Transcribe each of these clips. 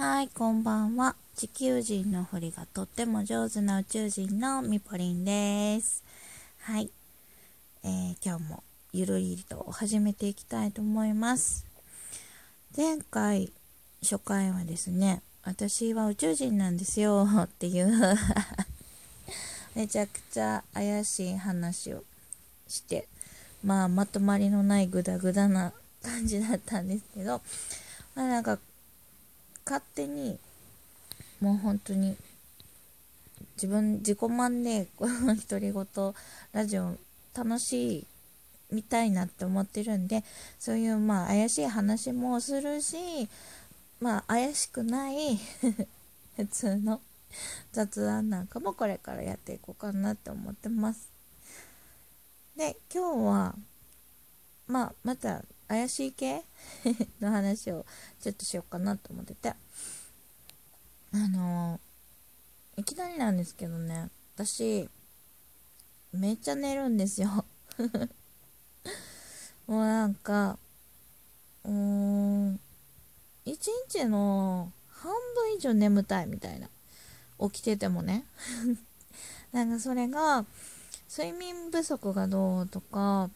はい、こんばんは。地球人のふりがとっても上手な宇宙人のみぽりんです。はい、えー、今日もゆるりと始めていきたいと思います。前回、初回はですね、私は宇宙人なんですよっていう めちゃくちゃ怪しい話をして、まあまとまりのないグダグダな感じだったんですけど、まあなんか勝手にもう本当に自分自己満でこの独り言ラジオ楽しいみたいなって思ってるんでそういうまあ怪しい話もするしまあ怪しくない 普通の雑談なんかもこれからやっていこうかなって思ってます。で今日はまあまた怪しい系？の話をちょっとしようかなと思ってて。あの、いきなりなんですけどね。私めっちゃ寝るんですよ。もうなんかうーん一日の半分以上眠たいみたいな。起きててもね。なんかそれが睡眠不足がどうとか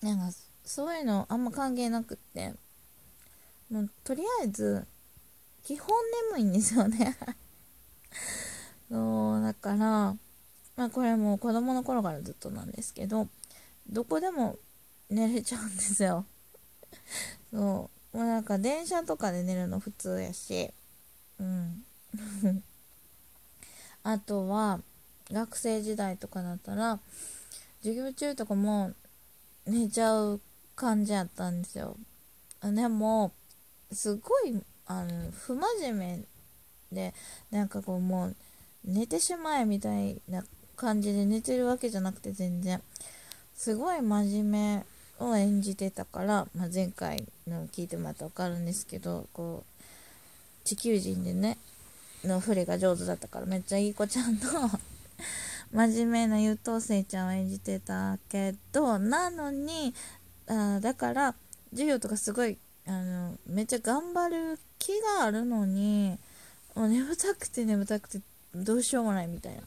なんかそういうのあんま関係なくって。もうとりあえず基本眠いんですよね。そうだからまあこれも子供の頃からずっとなんですけどどこでも寝れちゃうんですよ。そう。もうなんか電車とかで寝るの普通やし。うん。あとは学生時代とかだったら授業中とかも寝ちゃう感じやったんですよ。でもすごいあの不真面目でなんかこうもう寝てしまえみたいな感じで寝てるわけじゃなくて全然。すごい真面目を演じてたから、まあ、前回の聞いてもらったら分かるんですけどこう地球人でねの振りが上手だったからめっちゃいい子ちゃんの 真面目な優等生ちゃんを演じてたけどなのにあだから授業とかすごいあのめっちゃ頑張る気があるのにもう眠たくて眠たくてどうしようもないみたいな。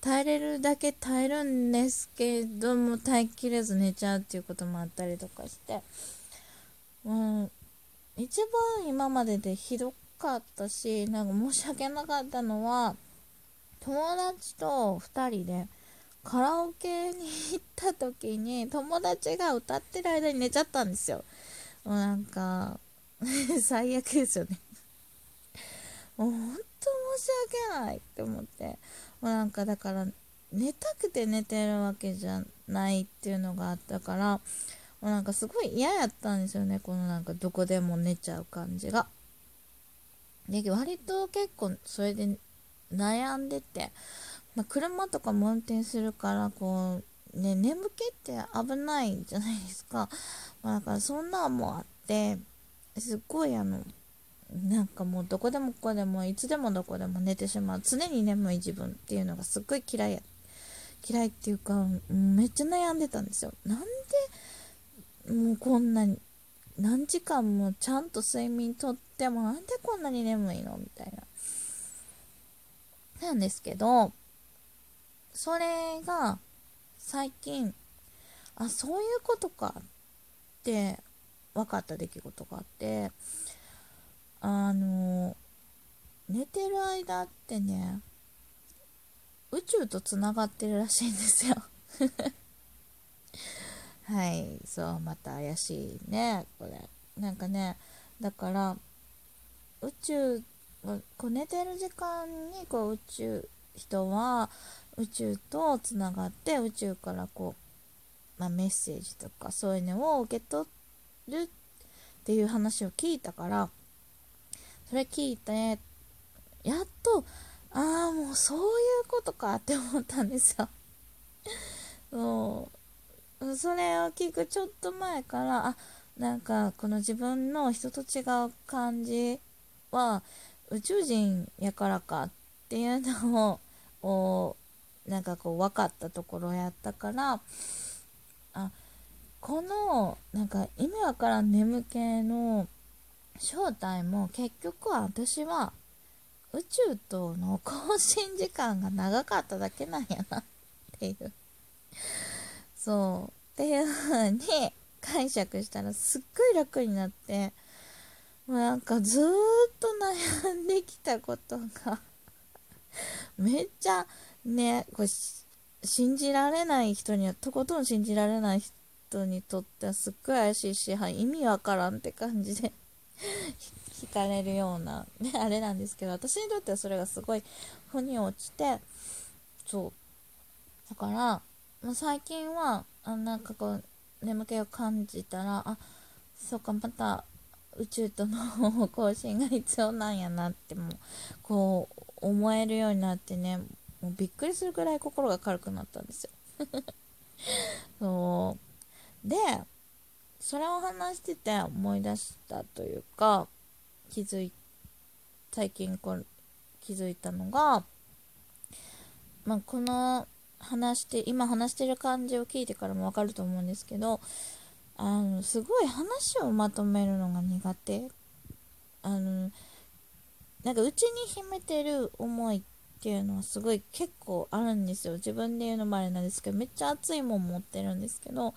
耐えれるだけ耐えるんですけども耐えきれず寝ちゃうっていうこともあったりとかしてもう一番今まででひどかったしなんか申し訳なかったのは友達と2人でカラオケに行った時に友達が歌ってる間に寝ちゃったんですよ。もうなんか 最悪ですよね。もうほんと申し訳ないって思って。もうなんかだから寝たくて寝てるわけじゃないっていうのがあったからもうなんかすごい嫌やったんですよね。このなんかどこでも寝ちゃう感じが。で割と結構それで悩んでて。まあ、車とかも運転するからこうね眠気って危ないじゃないですか、まあ、だからそんなんもあってすっごいあのなんかもうどこでもここでもいつでもどこでも寝てしまう。常に眠い自分っていうのがすっごい嫌いや嫌いっていうかめっちゃ悩んでたんですよ。なんでもうこんなに何時間もちゃんと睡眠とってもなんでこんなに眠いの？みたいな。なんですけどそれが最近あそういうことかって分かった出来事があってあの寝てる間ってね宇宙とつながってるらしいんですよ。はいそうまた怪しいねこれ。なんかねだから宇宙こう寝てる時間にこう宇宙人は宇宙とつながって宇宙からこう、まあ、メッセージとかそういうのを受け取るっていう話を聞いたからそれ聞いてやっとああもうそういうことかって思ったんですよ。そう。それを聞くちょっと前からあなんかこの自分の人と違う感じは宇宙人やからかっっていうのをなんかこう分かったところやったからあこのなんか意味わからん眠気の正体も結局は私は宇宙との更新時間が長かっただけなんやなっていう。そう。っていう風に解釈したらすっごい楽になってもうなんかずーっと悩んできたことが めっちゃねこれ信じられない人にはとことん信じられない人にとってはすっごい怪しいし、はい、意味わからんって感じで 惹かれるような、ね、あれなんですけど私にとってはそれがすごい腑に落ちてそう。だから、まあ、最近はあなんかこう眠気を感じたらあそうかまた宇宙との交信が必要なんやなってもこう思えるようになってねもうびっくりするぐらい心が軽くなったんですよ。そう。でそれを話してて思い出したというか気づい最近こ気づいたのが、まあ、この話して今話してる感じを聞いてからも分かると思うんですけどあのすごい話をまとめるのが苦手。あのなんかうちに秘めてる思いっていうのはすごい結構あるんですよ。自分で言うのもあれなんですけどめっちゃ熱いもん持ってるんですけど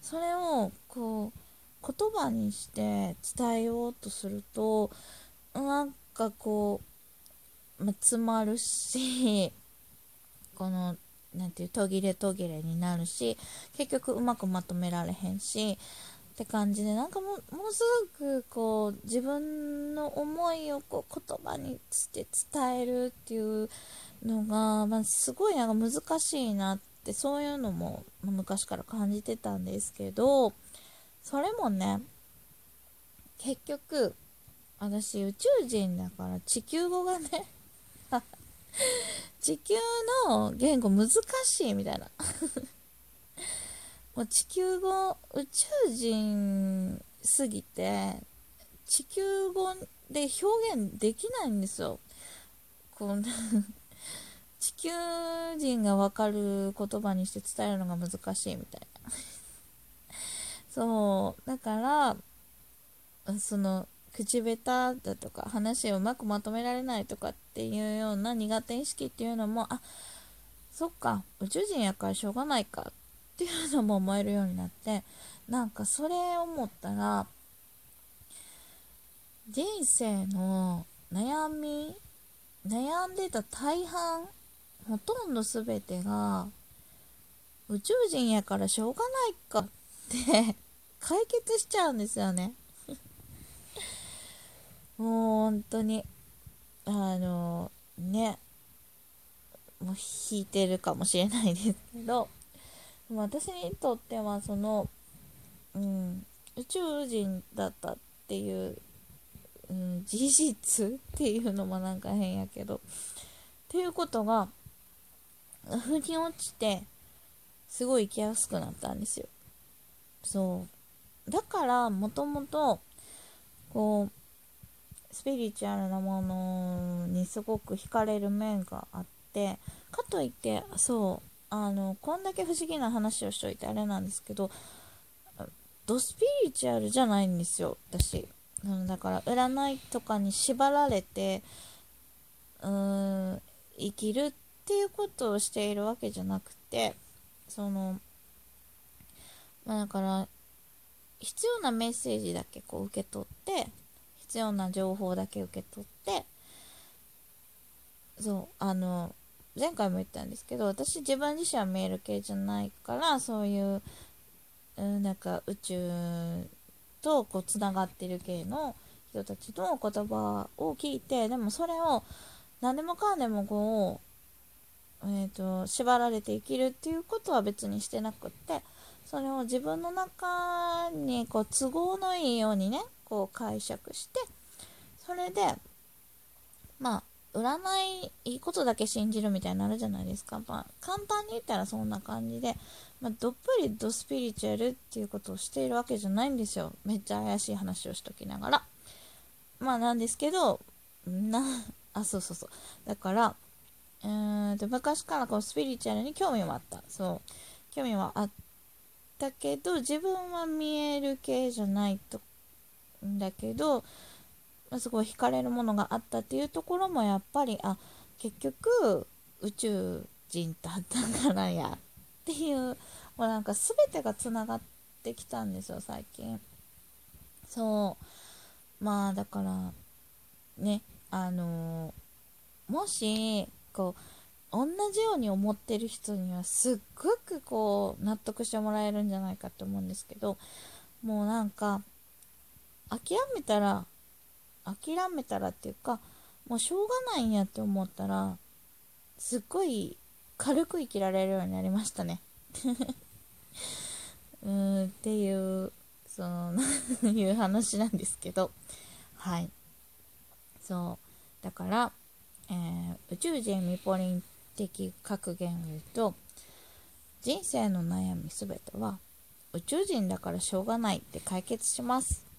それをこう言葉にして伝えようとするとなんかこう、まあ、詰まるし この何ていう途切れ途切れになるし結局うまくまとめられへんしって感じでなんかもものすごくこう自分の思いをこう言葉にして伝えるっていうのが、まあ、すごいなんか難しいなってそういうのも昔から感じてたんですけどそれもね結局私宇宙人だから地球語がね 地球の言語難しいみたいな。もう地球語宇宙人すぎて地球語で表現できないんですよ。こう 地球人が分かる言葉にして伝えるのが難しいみたいな。そうだからその口下手だとか話をうまくまとめられないとかっていうような苦手意識っていうのもあそっか宇宙人やからしょうがないかっていうのも思えるようになってなんかそれ思ったら人生の悩み悩んでた大半ほとんど全てが宇宙人やからしょうがないかって解決しちゃうんですよね。もう本当にあのねもう引いてるかもしれないですけど私にとってはその、うん、宇宙人だったっていう、うん、事実っていうのもなんか変やけどっていうことが腑に落ちてすごい生きやすくなったんですよ。そう。だからもともとこうスピリチュアルなものにすごく惹かれる面があってかといってそうあのこんだけ不思議な話をしといてあれなんですけどドスピリチュアルじゃないんですよ私。だから占いとかに縛られてうーん生きるっていうことをしているわけじゃなくてそのまあだから必要なメッセージだけこう受け取って必要な情報だけ受け取ってそうあの前回も言ったんですけど私自分自身は見える系じゃないからそういう、うん、なんか宇宙とこうつながってる系の人たちの言葉を聞いてでもそれを何でもかんでもこう、えーと、縛られて生きるっていうことは別にしてなくってそれを自分の中にこう都合のいいようにねこう解釈してそれでまあ占いいいことだけ信じるみたいになるじゃないですか、まあ、簡単に言ったらそんな感じで、まあ、どっぷりドスピリチュアルっていうことをしているわけじゃないんですよ。めっちゃ怪しい話をしときながら。まあなんですけどな あそうそうそう。だからうーと昔からこうスピリチュアルに興味はあった。そう。興味はあったけど自分は見える系じゃないとんだけどすごい惹かれるものがあったっていうところもやっぱりあ結局宇宙人だったからやっていうもうなんか全てがつながってきたんですよ最近。そう。まあだからねあのー、もしこう同じように思ってる人にはすっごくこう納得してもらえるんじゃないかと思うんですけどもうなんか諦めたら諦めたらっていうかもうしょうがないんやって思ったらすっごい軽く生きられるようになりましたね。うんっていうその いう話なんですけど。はい。そう。だから、えー、宇宙人ミポリン的格言を言うと人生の悩みすべては宇宙人だからしょうがないって解決します。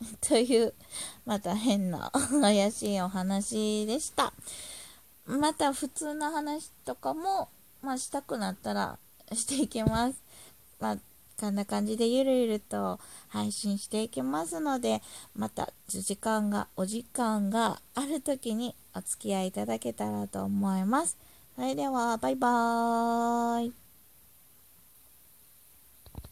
というまた変な怪しいお話でした。また普通の話とかも、まあ、したくなったらしていきます、まあ、こんな感じでゆるゆると配信していきますのでまた時間がお時間がある時にお付き合いいただけたらと思います。それではバイバーイ。